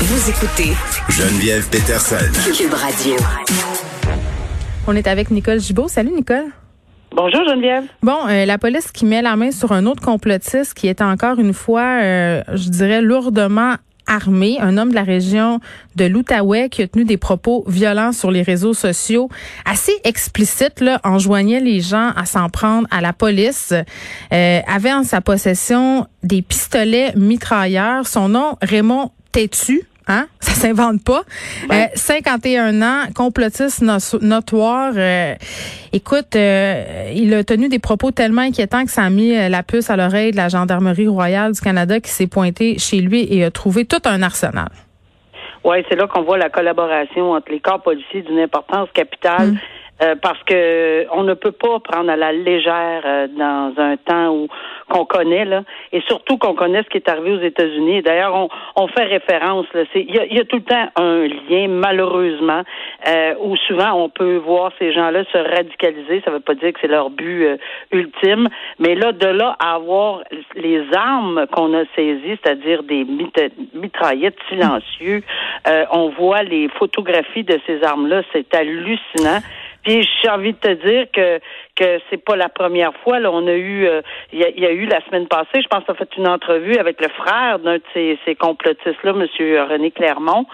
Vous écoutez Geneviève Peterson. Cube Radio. On est avec Nicole Gibault. Salut Nicole. Bonjour Geneviève. Bon, euh, la police qui met la main sur un autre complotiste qui est encore une fois, euh, je dirais, lourdement armé, un homme de la région de l'Outaouais qui a tenu des propos violents sur les réseaux sociaux, assez explicites, là, enjoignait les gens à s'en prendre à la police, euh, avait en sa possession des pistolets mitrailleurs. Son nom, Raymond Tétu, Hein? Ça s'invente pas. Euh, 51 ans, complotiste notoire. Euh, écoute, euh, il a tenu des propos tellement inquiétants que ça a mis euh, la puce à l'oreille de la Gendarmerie royale du Canada qui s'est pointé chez lui et a trouvé tout un arsenal. Oui, c'est là qu'on voit la collaboration entre les corps policiers d'une importance capitale. Mm. Euh, parce que on ne peut pas prendre à la légère euh, dans un temps où connaît là, et surtout qu'on connaît ce qui est arrivé aux États-Unis. D'ailleurs, on, fait référence. Il y a, tout le temps un lien, malheureusement, euh, où souvent on peut voir ces gens-là se radicaliser. Ça ne veut pas dire que c'est leur but euh, ultime, mais là, de là à avoir les armes qu'on a saisies, c'est-à-dire des mitraillettes silencieux, on voit les photographies de ces armes-là, c'est hallucinant. Puis j'ai envie de te dire que que c'est pas la première fois. Là, on a eu, euh, il y, a eu la semaine passée, je pense, tu as fait une entrevue avec le frère d'un de ces, ces complotistes-là, Monsieur René Clermont.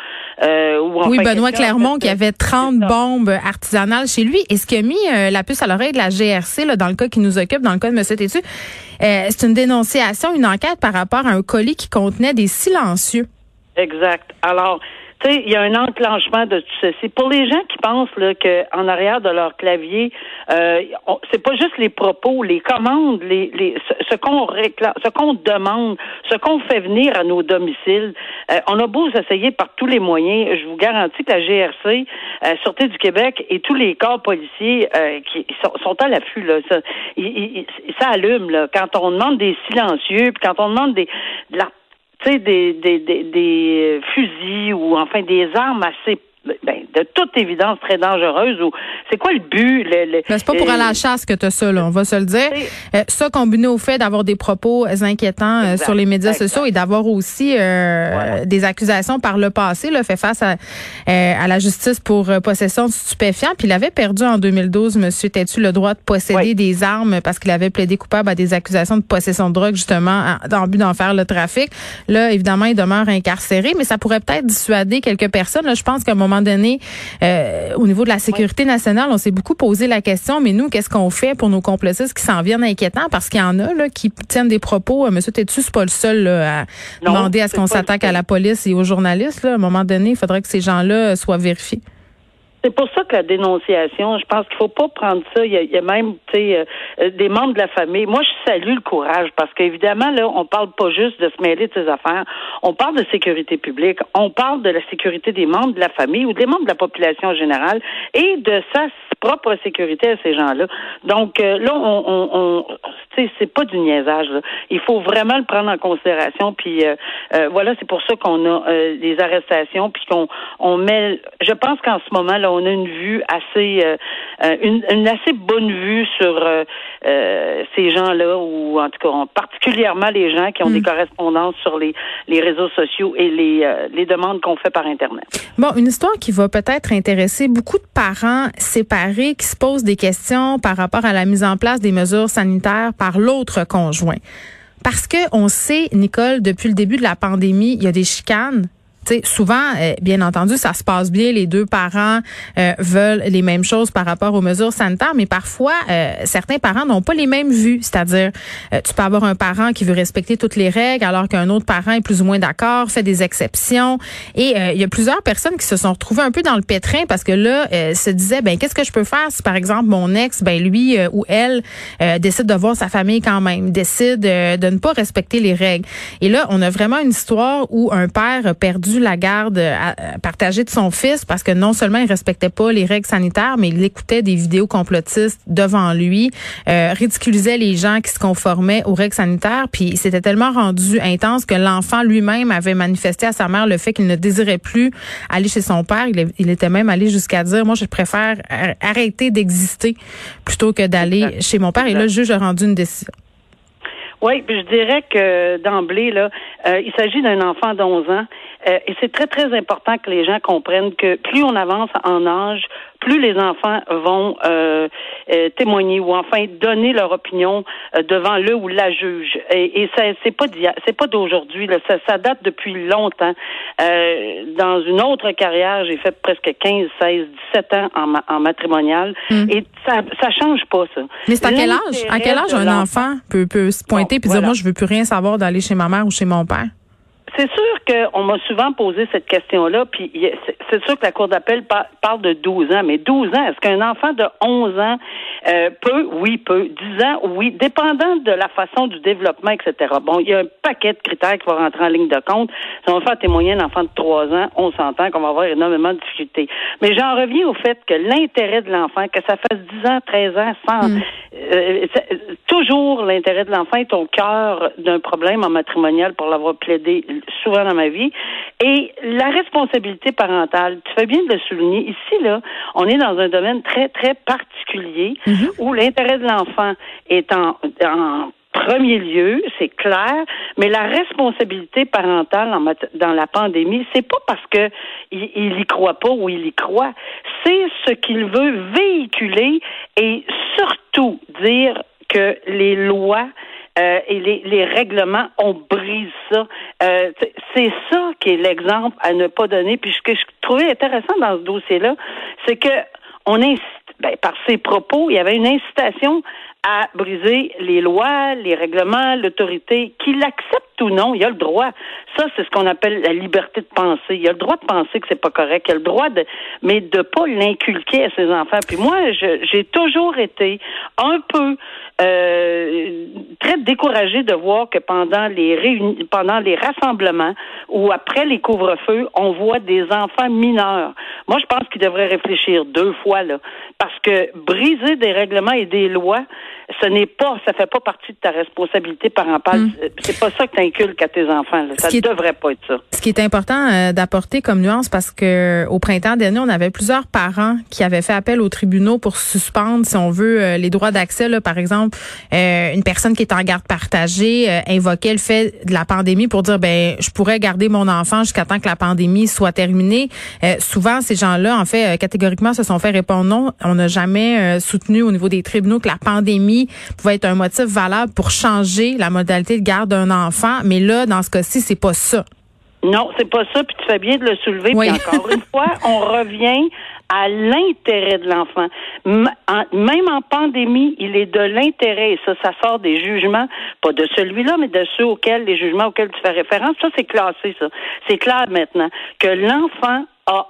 Euh, oui, Benoît Clermont, qui avait 30 bombes artisanales chez lui. Et ce qui a mis euh, la puce à l'oreille de la GRC, là, dans le cas qui nous occupe, dans le cas de Monsieur Tétu, c'est une dénonciation, une enquête par rapport à un colis qui contenait des silencieux. Exact. Alors, il y a un enclenchement de tout ceci. Pour les gens qui pensent là, que en arrière de leur clavier, euh, c'est pas juste les propos, les commandes, les, les ce, qu'on réclame, ce qu'on demande, ce qu'on fait venir à nos domiciles. Euh, on a beau s'essayer par tous les moyens. Je vous garantis que la GRC, euh, Sûreté du Québec et tous les corps policiers euh, qui sont, à l'affût là, ça, ça allume là. Quand on demande des silencieux, puis quand on demande des de la des, des, des, des fusils ou enfin des armes assez ben, de toute évidence très dangereuse ou c'est quoi le but le, ben, c'est pas pour aller à la chasse que tu as ça là, on va se le dire. Euh, ça combiné au fait d'avoir des propos inquiétants euh, sur les médias sociaux et d'avoir aussi euh, des accusations par le passé là, fait face à, à la justice pour possession de stupéfiants puis il avait perdu en 2012 monsieur Tétu le droit de posséder des armes parce qu'il avait plaidé coupable à des accusations de possession de drogue justement dans le but d'en faire le trafic. Là évidemment il demeure incarcéré mais ça pourrait peut-être dissuader quelques personnes. Là, je pense qu'à un moment donné, euh, au niveau de la sécurité nationale, on s'est beaucoup posé la question, mais nous, qu'est-ce qu'on fait pour nos complotistes qui s'en viennent inquiétants? Parce qu'il y en a là, qui tiennent des propos. Euh, Monsieur Tétu, c'est pas le seul à demander à ce qu'on s'attaque à la police et aux journalistes. Là. À un moment donné, il faudrait que ces gens-là soient vérifiés. C'est pour ça que la dénonciation, je pense qu'il faut pas prendre ça. Il y a, même, sais, euh, des membres de la famille. Moi, je salue le courage parce qu'évidemment, là, on parle pas juste de se mêler de ces affaires. On parle de sécurité publique. On parle de la sécurité des membres de la famille ou des membres de la population en générale et de sa propre sécurité à ces gens-là. Donc euh, là, on, on, on c'est pas du niaisage. Là. Il faut vraiment le prendre en considération. Puis euh, voilà, c'est pour ça qu'on a des arrestations, puis qu'on on met. Je pense qu'en ce moment là on a une vue assez, euh, euh, une, assez bonne vue sur euh, ces gens-là, ou en tout cas particulièrement les gens qui ont des mm. correspondances sur les, les réseaux sociaux et les, les demandes qu'on fait par Internet. Bon, une histoire qui va peut-être intéresser beaucoup de parents séparés qui se posent des questions par rapport à la mise en place des mesures sanitaires par l'autre conjoint. Parce que on sait, Nicole, depuis le début de la pandémie, il y a des chicanes Souvent, euh, bien entendu, ça se passe bien. Les deux parents euh, veulent les mêmes choses par rapport aux mesures sanitaires, mais parfois, certains parents n'ont pas les mêmes vues. C'est-à-dire, tu peux avoir un parent qui veut respecter toutes les règles, alors qu'un autre parent est plus ou moins d'accord, fait des exceptions. Et il y a plusieurs personnes qui se sont retrouvées un peu dans le pétrin parce que là, se disaient, ben qu'est-ce que je peux faire si, par exemple, mon ex, ben lui ou elle décide de voir sa famille quand même, décide de ne pas respecter les règles. Et là, on a vraiment une histoire où un père a perdu la garde partagée de son fils parce que non seulement il respectait pas les règles sanitaires, mais il écoutait des vidéos complotistes devant lui, euh, ridiculisait les gens qui se conformaient aux règles sanitaires, puis c'était tellement rendu intense que l'enfant lui-même avait manifesté à sa mère le fait qu'il ne désirait plus aller chez son père. Il, était même allé jusqu'à dire, moi, je préfère arrêter d'exister plutôt que d'aller chez mon père. Et là, le juge a rendu une décision. Oui, je dirais que d'emblée, là, euh, il s'agit d'un enfant d'11 ans euh, et c'est très, très important que les gens comprennent que plus on avance en âge, plus les enfants vont euh, euh témoigner ou enfin donner leur opinion euh, devant le ou la juge. Et, et ça, c'est pas c'est pas d'aujourd'hui. Ça, ça date depuis longtemps. Euh, dans une autre carrière, j'ai fait presque 15, 16, 17 ans en, en matrimonial, hmm. et ça, ça change pas ça. Mais c'est à quel âge? À quel âge un enfant peut, peut se pointer et dire moi je veux plus rien savoir d'aller chez ma mère ou chez mon père? C'est sûr qu'on m'a souvent posé cette question-là, puis c'est sûr que la Cour d'appel parle de 12 ans, mais 12 ans, est-ce qu'un enfant de 11 ans euh, peut? Oui, peut. 10 ans, oui, dépendant de la façon du développement, etc. Bon, il y a un paquet de critères qui vont rentrer en ligne de compte. Si on fait témoigner un enfant de 3 ans, on s'entend qu'on va avoir énormément de difficultés. Mais j'en reviens au fait que l'intérêt de l'enfant, que ça fasse 10 ans, 13 ans, sans, mm. euh, toujours l'intérêt de l'enfant est au cœur d'un problème en matrimonial pour l'avoir plaidé souvent dans ma vie. Et la responsabilité parentale, tu fais bien de le souligner. Ici, là, on est dans un domaine très, très particulier mhm. où l'intérêt de l'enfant est en, en premier lieu, c'est clair, mais la responsabilité parentale en dans la pandémie, c'est pas parce que il, il y croit pas ou il y croit, c'est ce qu'il veut véhiculer et surtout dire que les lois euh, et les, les, règlements, on brise ça. Euh, c'est ça qui est l'exemple à ne pas donner. Puis ce que je trouvais intéressant dans ce dossier-là, c'est que on incite, ben, par ses propos, il y avait une incitation à briser les lois, les règlements, l'autorité, qu'il accepte ou non, il a le droit. Ça, c'est ce qu'on appelle la liberté de penser. Il a le droit de penser que c'est pas correct. Il a le droit de, mais de pas l'inculquer à ses enfants. Puis moi, j'ai toujours été un peu euh, très découragée de voir que pendant les réunions, pendant les rassemblements ou après les couvre-feux, on voit des enfants mineurs. Moi, je pense qu'ils devraient réfléchir deux fois là, parce que briser des règlements et des lois, ce n'est pas, ça fait pas partie de ta responsabilité parentale. Hmm. C'est pas ça que tu inculques à tes enfants. Ça ne devrait pas être ça. Ce qui est important euh, d'apporter comme nuance, parce que au printemps dernier, on avait plusieurs parents qui avaient fait appel aux tribunaux pour suspendre, si on veut, euh, les droits d'accès. Par exemple, euh, une personne qui est en garde partagée invoquait le fait de la pandémie pour dire, ben, je pourrais garder mon enfant jusqu'à temps que la pandémie soit terminée. souvent, ces gens-là, en fait, catégoriquement, se sont fait répondre non. On n'a jamais soutenu au niveau des tribunaux que la pandémie pouvait être un motif valable pour changer la modalité de garde d'un enfant, mais là, dans ce cas-ci, c'est pas ça. Non, c'est pas ça, puis tu fais bien de le soulever. Puis encore une fois, on revient à l'intérêt de l'enfant. Même en pandémie, il est de l'intérêt, et ça, ça sort des jugements, pas de celui-là, mais de ceux auxquels, les jugements auxquels tu fais référence. Ça, c'est classé, ça. C'est clair maintenant que l'enfant a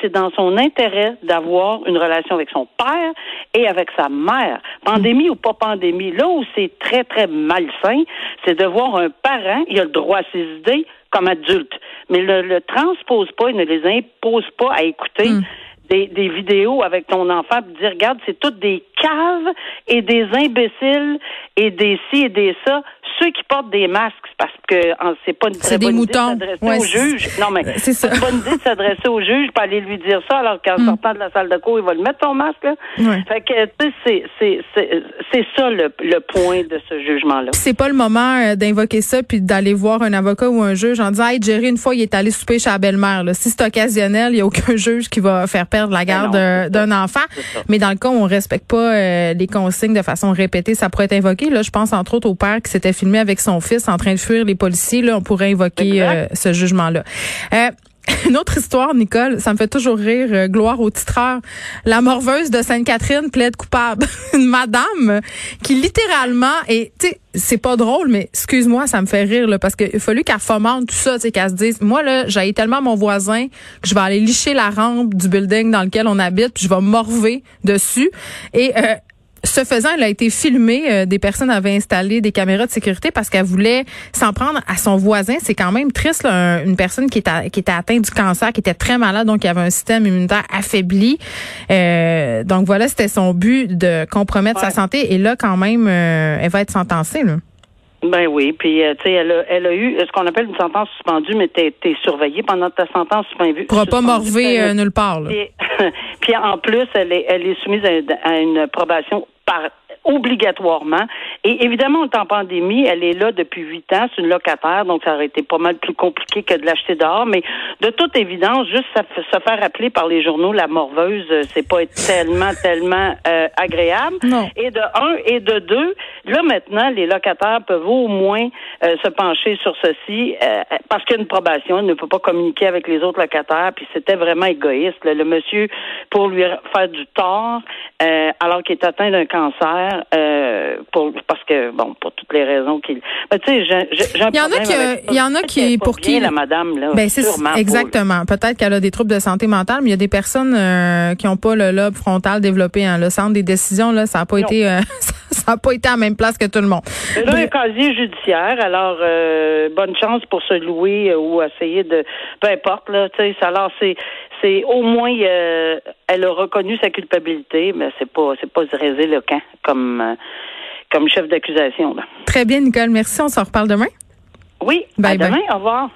c'est dans son intérêt d'avoir une relation avec son père et avec sa mère. Pandémie ou pas pandémie, là où c'est très, très malsain, c'est de voir un parent, il a le droit à ses idées comme adulte, mais ne le, transpose pas, il ne les impose pas à écouter. Hmm. Des, des, vidéos avec ton enfant et dire regarde c'est toutes des caves et des imbéciles et des ci et des ça ceux qui portent des masques, parce que c'est pas une très bonne idée de s'adresser au juge. Non, mais c'est une bonne idée de s'adresser au juge, pas aller lui dire ça, alors qu'en mm. sortant de la salle de cours, il va le mettre ton masque. Là. Fait que, tu sais, c'est ça le, le, point de ce jugement-là. C'est pas le moment euh, d'invoquer ça puis d'aller voir un avocat ou un juge en disant, hey, Jerry, une fois, il est allé souper chez la belle-mère. Si c'est occasionnel, il n'y a aucun juge qui va faire perdre la garde d'un enfant. Mais dans le cas où on respecte pas pas les consignes de façon répétée, ça pourrait être invoqué. Là, je pense entre autres au père qui s'était filmé avec son fils en train de fuir les policiers. Là, on pourrait invoquer ce jugement-là. Une autre histoire, Nicole, ça me fait toujours rire. Euh, gloire au titreur. La morveuse de Sainte-Catherine plaide coupable. Une madame qui littéralement, et tu sais, c'est pas drôle, mais excuse-moi, ça me fait rire là, parce qu'il a qu'elle fomente tout ça, tu sais, qu'elle se dise, moi là, j'ai tellement mon voisin que je vais aller licher la rampe du building dans lequel on habite, puis je vais morver dessus. Et euh, ce faisant, elle a été filmée. Euh, des personnes avaient installé des caméras de sécurité parce qu'elle voulait s'en prendre à son voisin. C'est quand même triste, là, une personne qui était, qui était atteinte du cancer, qui était très malade, donc qui avait un système immunitaire affaibli. Euh, donc voilà, c'était son but de compromettre sa santé. Et là, quand même, euh, elle va être sentencée. Là. Ben oui, puis tu sais, elle a, elle a eu ce qu'on appelle une sentence suspendue, mais t'es es surveillée pendant ta sentence suspendue. Pourra pas morver nulle part. Là. Puis, en plus, elle est, elle est soumise à une probation par obligatoirement. Et évidemment, on est en pandémie, elle est là depuis huit ans, c'est une locataire, donc ça aurait été pas mal plus compliqué que de l'acheter dehors. Mais de toute évidence, juste se faire appeler par les journaux la morveuse, euh, c'est pas tellement, tellement euh, agréable. Et de un et de deux, là maintenant, les locataires peuvent au moins euh, se pencher sur ceci parce qu'il y a une probation, il ne peut pas communiquer avec les autres locataires. Puis c'était vraiment égoïste. Le monsieur, pour lui faire du tort, alors qu'il est atteint d'un cancer, euh, pour, parce que, bon, pour toutes les raisons qu'il. Mais tu sais, j'ai un Il y en a qui, il y en a qui, pour qui. la madame, là. Ben, c'est exactement. Peut-être qu'elle a des troubles de santé mentale, mais il y a des personnes euh, qui n'ont pas le lobe frontal développé. Hein. Le centre des décisions, là, ça n'a pas été, euh, ça n'a pas été à la même place que tout le monde. Là, un casier judiciaire. Alors, bonne chance pour se louer ou essayer de, peu importe, là, tu sais, alors c'est, c'est au moins euh, elle a reconnu sa culpabilité, mais c'est pas c'est pas le camp comme euh, comme chef d'accusation. Très bien, Nicole. Merci. On s'en reparle demain. Oui. Bye à demain. Au revoir.